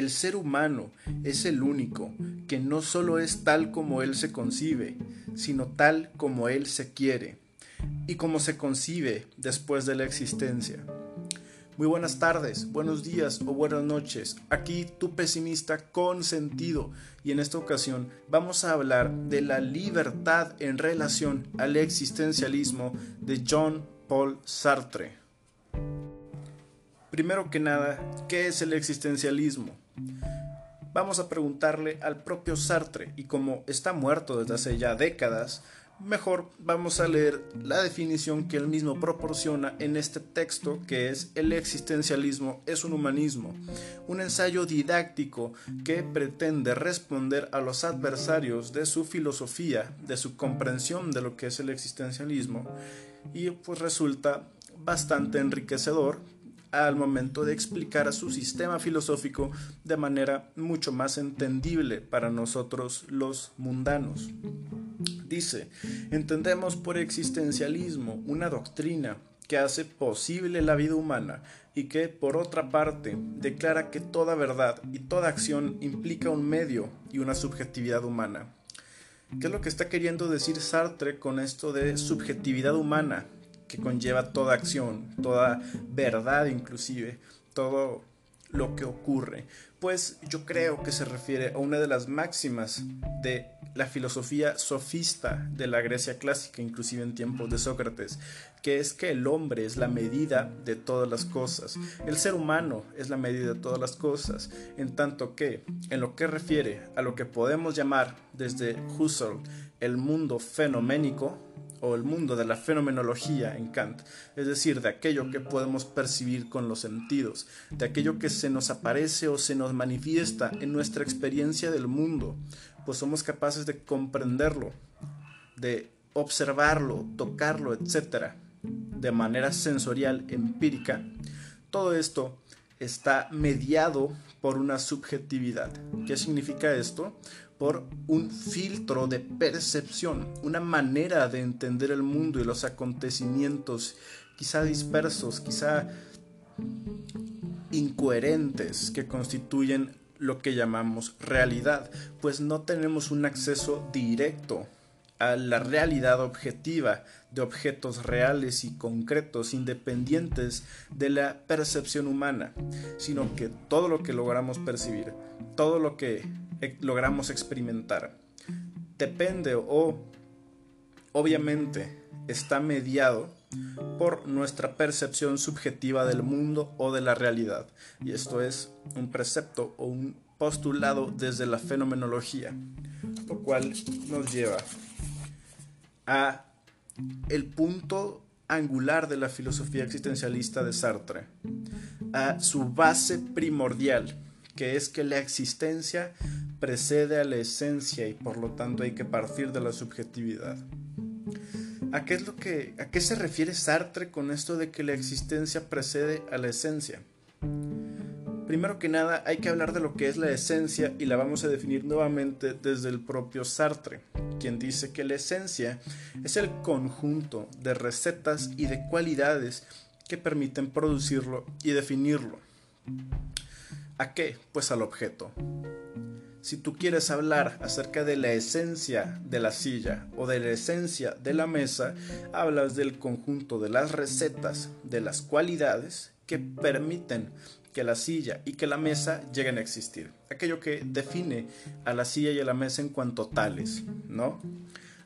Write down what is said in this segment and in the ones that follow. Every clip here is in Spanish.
el ser humano es el único que no solo es tal como él se concibe, sino tal como él se quiere y como se concibe después de la existencia. Muy buenas tardes, buenos días o buenas noches. Aquí tu pesimista con sentido y en esta ocasión vamos a hablar de la libertad en relación al existencialismo de John Paul Sartre. Primero que nada, ¿qué es el existencialismo? Vamos a preguntarle al propio Sartre y como está muerto desde hace ya décadas, mejor vamos a leer la definición que él mismo proporciona en este texto que es El existencialismo es un humanismo, un ensayo didáctico que pretende responder a los adversarios de su filosofía, de su comprensión de lo que es el existencialismo y pues resulta bastante enriquecedor al momento de explicar su sistema filosófico de manera mucho más entendible para nosotros los mundanos. Dice, entendemos por existencialismo una doctrina que hace posible la vida humana y que, por otra parte, declara que toda verdad y toda acción implica un medio y una subjetividad humana. ¿Qué es lo que está queriendo decir Sartre con esto de subjetividad humana? Que conlleva toda acción, toda verdad inclusive, todo lo que ocurre. Pues yo creo que se refiere a una de las máximas de la filosofía sofista de la Grecia clásica, inclusive en tiempos de Sócrates, que es que el hombre es la medida de todas las cosas, el ser humano es la medida de todas las cosas, en tanto que, en lo que refiere a lo que podemos llamar desde Husserl el mundo fenoménico, o el mundo de la fenomenología en Kant, es decir, de aquello que podemos percibir con los sentidos, de aquello que se nos aparece o se nos manifiesta en nuestra experiencia del mundo, pues somos capaces de comprenderlo, de observarlo, tocarlo, etc., de manera sensorial, empírica. Todo esto está mediado por una subjetividad. ¿Qué significa esto? por un filtro de percepción, una manera de entender el mundo y los acontecimientos, quizá dispersos, quizá incoherentes, que constituyen lo que llamamos realidad, pues no tenemos un acceso directo a la realidad objetiva de objetos reales y concretos independientes de la percepción humana, sino que todo lo que logramos percibir, todo lo que logramos experimentar. Depende o obviamente está mediado por nuestra percepción subjetiva del mundo o de la realidad. Y esto es un precepto o un postulado desde la fenomenología, lo cual nos lleva a el punto angular de la filosofía existencialista de Sartre, a su base primordial, que es que la existencia precede a la esencia y por lo tanto hay que partir de la subjetividad. ¿A qué, es lo que, ¿A qué se refiere Sartre con esto de que la existencia precede a la esencia? Primero que nada hay que hablar de lo que es la esencia y la vamos a definir nuevamente desde el propio Sartre, quien dice que la esencia es el conjunto de recetas y de cualidades que permiten producirlo y definirlo. ¿A qué? Pues al objeto. Si tú quieres hablar acerca de la esencia de la silla o de la esencia de la mesa, hablas del conjunto de las recetas, de las cualidades que permiten que la silla y que la mesa lleguen a existir. Aquello que define a la silla y a la mesa en cuanto tales, ¿no?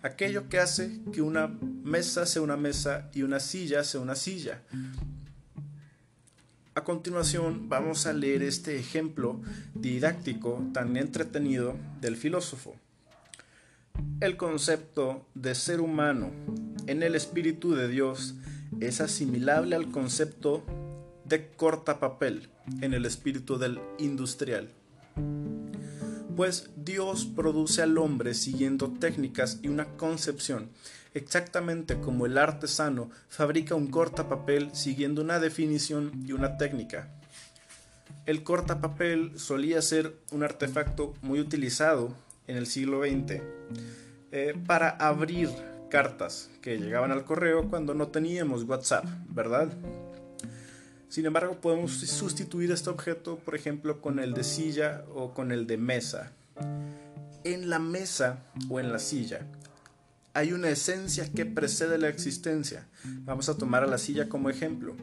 Aquello que hace que una mesa sea una mesa y una silla sea una silla. A continuación vamos a leer este ejemplo didáctico tan entretenido del filósofo. El concepto de ser humano en el Espíritu de Dios es asimilable al concepto de corta papel en el espíritu del industrial. Pues Dios produce al hombre siguiendo técnicas y una concepción exactamente como el artesano fabrica un cortapapel siguiendo una definición y una técnica. El cortapapel solía ser un artefacto muy utilizado en el siglo XX eh, para abrir cartas que llegaban al correo cuando no teníamos WhatsApp, ¿verdad? Sin embargo, podemos sustituir este objeto, por ejemplo, con el de silla o con el de mesa. En la mesa o en la silla hay una esencia que precede la existencia. Vamos a tomar a la silla como ejemplo.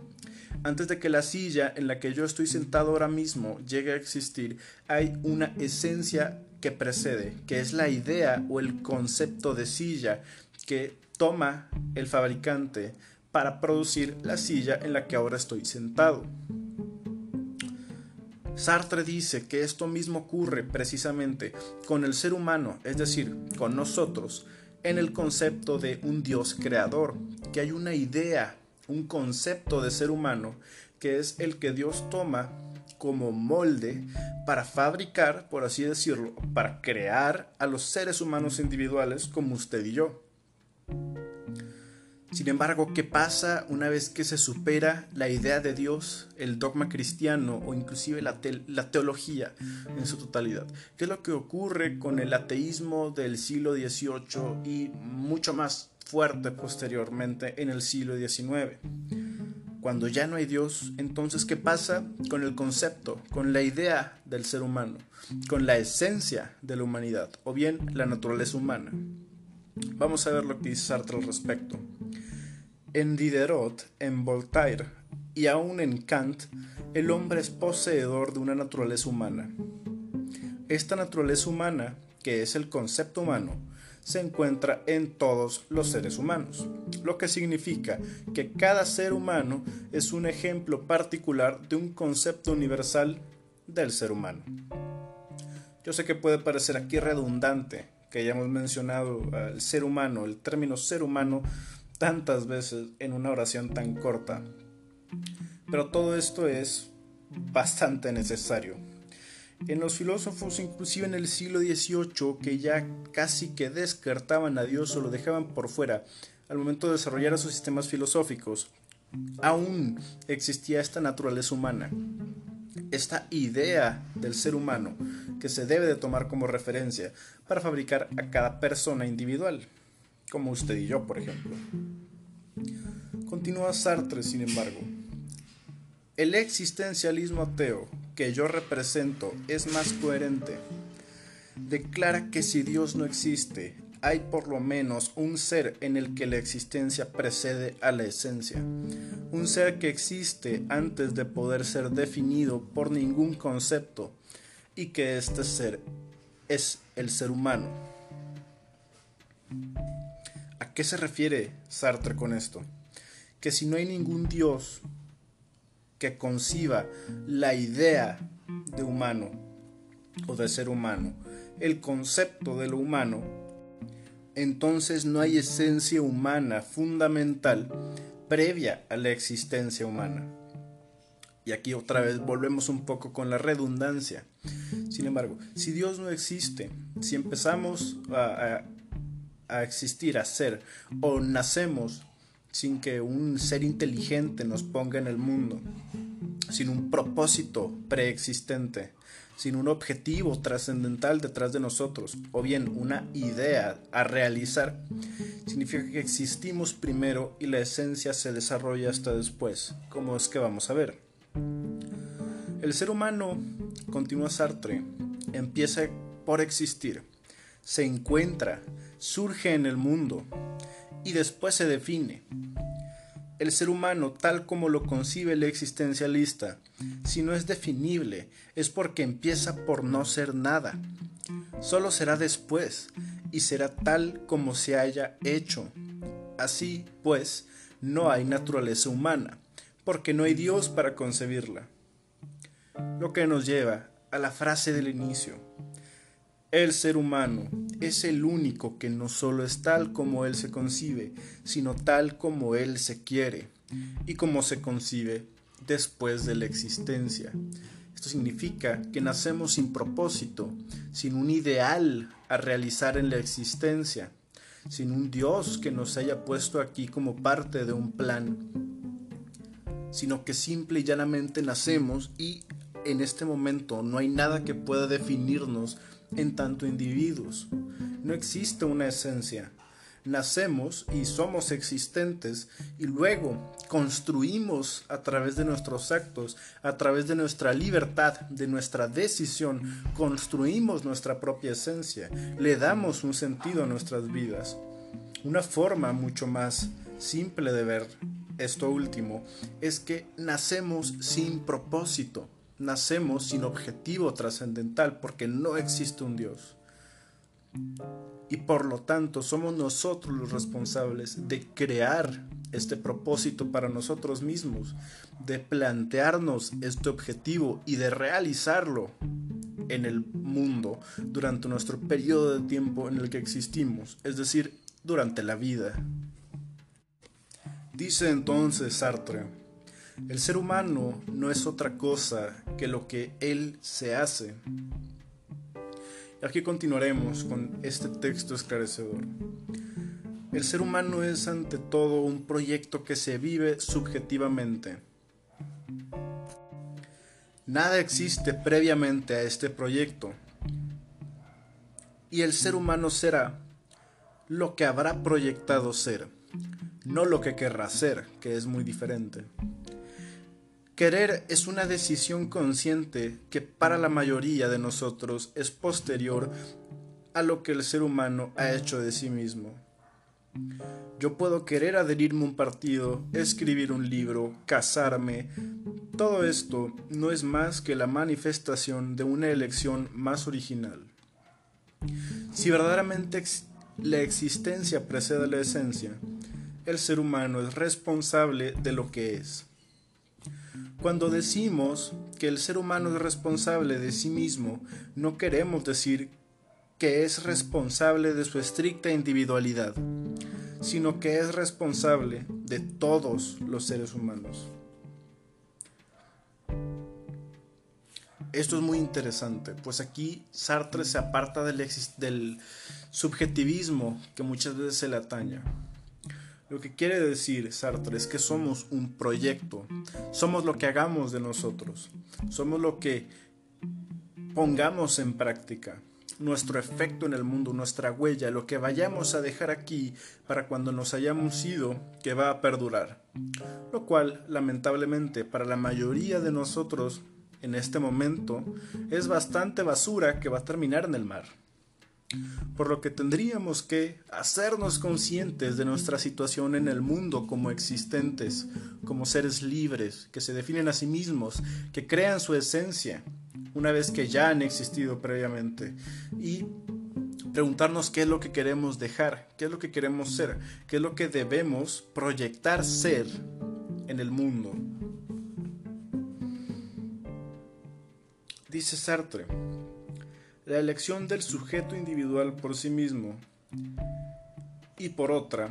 Antes de que la silla en la que yo estoy sentado ahora mismo llegue a existir, hay una esencia que precede, que es la idea o el concepto de silla que toma el fabricante para producir la silla en la que ahora estoy sentado. Sartre dice que esto mismo ocurre precisamente con el ser humano, es decir, con nosotros, en el concepto de un Dios creador, que hay una idea, un concepto de ser humano, que es el que Dios toma como molde para fabricar, por así decirlo, para crear a los seres humanos individuales como usted y yo. Sin embargo, ¿qué pasa una vez que se supera la idea de Dios, el dogma cristiano o inclusive la, teología en su totalidad? ¿Qué es lo que ocurre con el ateísmo del siglo XVIII y mucho más fuerte posteriormente en el siglo XIX? Cuando ya no hay Dios, entonces ¿qué pasa con el concepto, con la idea del ser humano, con la esencia de la humanidad o bien la naturaleza humana? Vamos a ver lo que dice Sartre al respecto. En Diderot, en Voltaire y aún en Kant, el hombre es poseedor de una naturaleza humana. Esta naturaleza humana, que es el concepto humano, se encuentra en todos los seres humanos, lo que significa que cada ser humano es un ejemplo particular de un concepto universal del ser humano. Yo sé que puede parecer aquí redundante que hayamos mencionado al ser humano, el término ser humano, tantas veces en una oración tan corta. Pero todo esto es bastante necesario. En los filósofos, inclusive en el siglo XVIII, que ya casi que descartaban a Dios o lo dejaban por fuera al momento de desarrollar sus sistemas filosóficos, aún existía esta naturaleza humana, esta idea del ser humano que se debe de tomar como referencia para fabricar a cada persona individual como usted y yo, por ejemplo. Continúa Sartre, sin embargo. El existencialismo ateo que yo represento es más coherente. Declara que si Dios no existe, hay por lo menos un ser en el que la existencia precede a la esencia, un ser que existe antes de poder ser definido por ningún concepto y que este ser es el ser humano. ¿A qué se refiere Sartre con esto? Que si no hay ningún Dios que conciba la idea de humano o de ser humano, el concepto de lo humano, entonces no hay esencia humana fundamental previa a la existencia humana. Y aquí otra vez volvemos un poco con la redundancia. Sin embargo, si Dios no existe, si empezamos a, a existir, a ser, o nacemos sin que un ser inteligente nos ponga en el mundo, sin un propósito preexistente, sin un objetivo trascendental detrás de nosotros, o bien una idea a realizar, significa que existimos primero y la esencia se desarrolla hasta después, como es que vamos a ver. El ser humano, continúa Sartre, empieza por existir, se encuentra, surge en el mundo y después se define. El ser humano, tal como lo concibe el existencialista, si no es definible, es porque empieza por no ser nada. Solo será después, y será tal como se haya hecho. Así, pues, no hay naturaleza humana, porque no hay Dios para concebirla. Lo que nos lleva a la frase del inicio. El ser humano es el único que no solo es tal como él se concibe, sino tal como él se quiere y como se concibe después de la existencia. Esto significa que nacemos sin propósito, sin un ideal a realizar en la existencia, sin un Dios que nos haya puesto aquí como parte de un plan, sino que simple y llanamente nacemos y en este momento no hay nada que pueda definirnos en tanto individuos. No existe una esencia. nacemos y somos existentes y luego construimos a través de nuestros actos, a través de nuestra libertad, de nuestra decisión, construimos nuestra propia esencia, le damos un sentido a nuestras vidas. Una forma mucho más simple de ver esto último es que nacemos sin propósito, nacemos sin objetivo trascendental porque no existe un Dios. Y por lo tanto somos nosotros los responsables de crear este propósito para nosotros mismos, de plantearnos este objetivo y de realizarlo en el mundo durante nuestro periodo de tiempo en el que existimos, es decir, durante la vida. Dice entonces Sartre, el ser humano no es otra cosa que lo que él se hace. Aquí continuaremos con este texto esclarecedor. El ser humano es ante todo un proyecto que se vive subjetivamente. Nada existe previamente a este proyecto. Y el ser humano será lo que habrá proyectado ser, no lo que querrá ser, que es muy diferente. Querer es una decisión consciente que para la mayoría de nosotros es posterior a lo que el ser humano ha hecho de sí mismo. Yo puedo querer adherirme a un partido, escribir un libro, casarme. Todo esto no es más que la manifestación de una elección más original. Si verdaderamente la existencia precede a la esencia, el ser humano es responsable de lo que es. Cuando decimos que el ser humano es responsable de sí mismo, no queremos decir que es responsable de su estricta individualidad, sino que es responsable de todos los seres humanos. Esto es muy interesante, pues aquí Sartre se aparta del, subjetivismo que muchas veces se le ataña. Lo que quiere decir Sartre es que somos un proyecto, somos lo que hagamos de nosotros, somos lo que pongamos en práctica, nuestro efecto en el mundo, nuestra huella, lo que vayamos a dejar aquí para cuando nos hayamos ido, que va a perdurar. Lo cual, lamentablemente, para la mayoría de nosotros en este momento, es bastante basura que va a terminar en el mar por lo que tendríamos que hacernos conscientes de nuestra situación en el mundo como existentes, como seres libres, que se definen a sí mismos, que crean su esencia, una vez que ya han existido previamente, y preguntarnos qué es lo que queremos dejar, qué es lo que queremos ser, qué es lo que debemos proyectar ser en el mundo. Dice Sartre, la elección del sujeto individual por sí mismo y por otra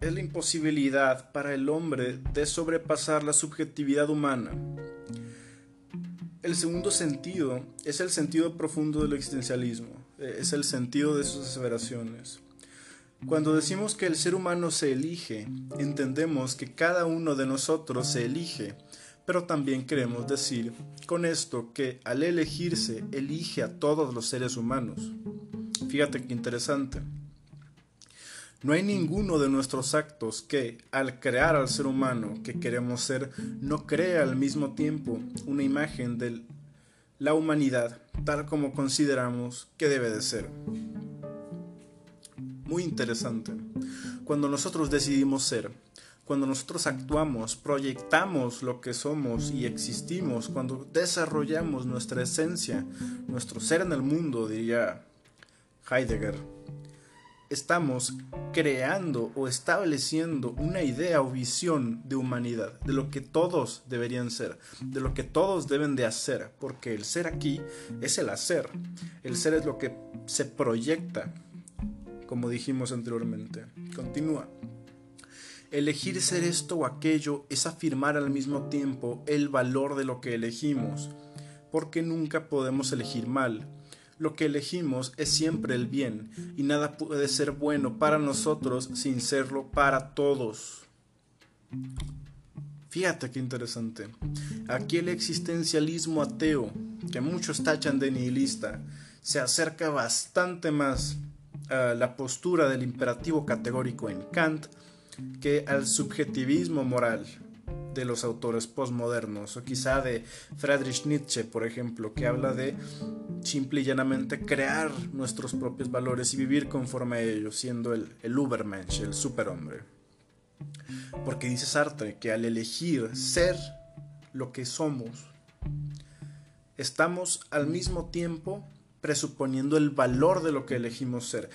es la imposibilidad para el hombre de sobrepasar la subjetividad humana. El segundo sentido es el sentido profundo del existencialismo, es el sentido de sus aseveraciones. Cuando decimos que el ser humano se elige, entendemos que cada uno de nosotros se elige pero también queremos decir con esto que al elegirse elige a todos los seres humanos. Fíjate qué interesante. No hay ninguno de nuestros actos que, al crear al ser humano que queremos ser, no crea al mismo tiempo una imagen de la humanidad tal como consideramos que debe de ser. Muy interesante. Cuando nosotros decidimos ser, cuando nosotros actuamos, proyectamos lo que somos y existimos, cuando desarrollamos nuestra esencia, nuestro ser en el mundo, diría Heidegger, estamos creando o estableciendo una idea o visión de humanidad, de lo que todos deberían ser, de lo que todos deben de hacer, porque el ser aquí es el hacer, el ser es lo que se proyecta, como dijimos anteriormente. Continúa. Elegir ser esto o aquello es afirmar al mismo tiempo el valor de lo que elegimos, porque nunca podemos elegir mal. Lo que elegimos es siempre el bien, y nada puede ser bueno para nosotros sin serlo para todos. Fíjate qué interesante. Aquí el existencialismo ateo, que muchos tachan de nihilista, se acerca bastante más a la postura del imperativo categórico en Kant que al subjetivismo moral de los autores postmodernos, o quizá de Friedrich Nietzsche, por ejemplo, que habla de simple y llanamente crear nuestros propios valores y vivir conforme a ellos, siendo el, el Ubermensch, el superhombre. Porque dice Sartre que al elegir ser lo que somos, estamos al mismo tiempo presuponiendo el valor de lo que elegimos ser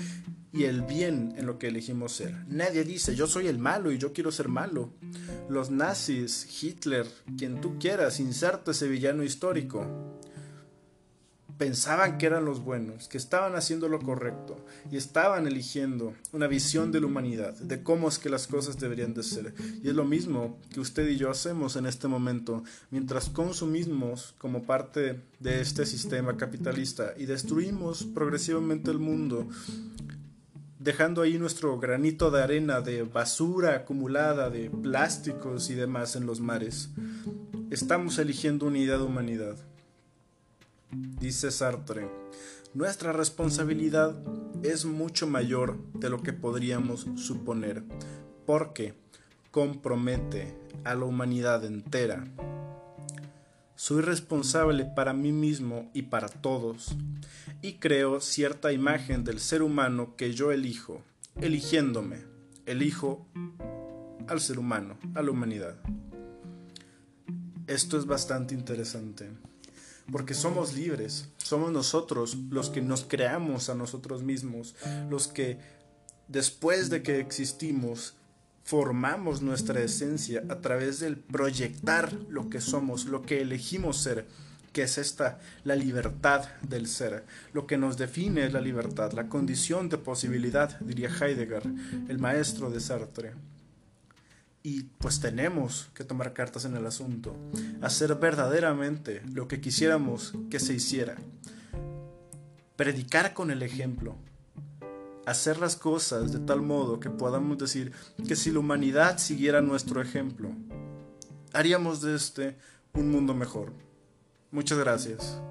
y el bien en lo que elegimos ser. Nadie dice yo soy el malo y yo quiero ser malo. Los nazis, Hitler, quien tú quieras, inserta ese villano histórico pensaban que eran los buenos, que estaban haciendo lo correcto y estaban eligiendo una visión de la humanidad, de cómo es que las cosas deberían de ser. Y es lo mismo que usted y yo hacemos en este momento, mientras consumimos como parte de este sistema capitalista y destruimos progresivamente el mundo, dejando ahí nuestro granito de arena de basura acumulada, de plásticos y demás en los mares. Estamos eligiendo una idea de humanidad. Dice Sartre, nuestra responsabilidad es mucho mayor de lo que podríamos suponer, porque compromete a la humanidad entera. Soy responsable para mí mismo y para todos, y creo cierta imagen del ser humano que yo elijo, eligiéndome, elijo al ser humano, a la humanidad. Esto es bastante interesante porque somos libres, somos nosotros los que nos creamos a nosotros mismos, los que después de que existimos formamos nuestra esencia a través del proyectar lo que somos, lo que elegimos ser, que es esta, la libertad del ser. Lo que nos define es la libertad, la condición de posibilidad, diría Heidegger, el maestro de Sartre y pues tenemos que tomar cartas en el asunto, hacer verdaderamente lo que quisiéramos que se hiciera, predicar con el ejemplo, hacer las cosas de tal modo que podamos decir que si la humanidad siguiera nuestro ejemplo, haríamos de este un mundo mejor. Muchas gracias.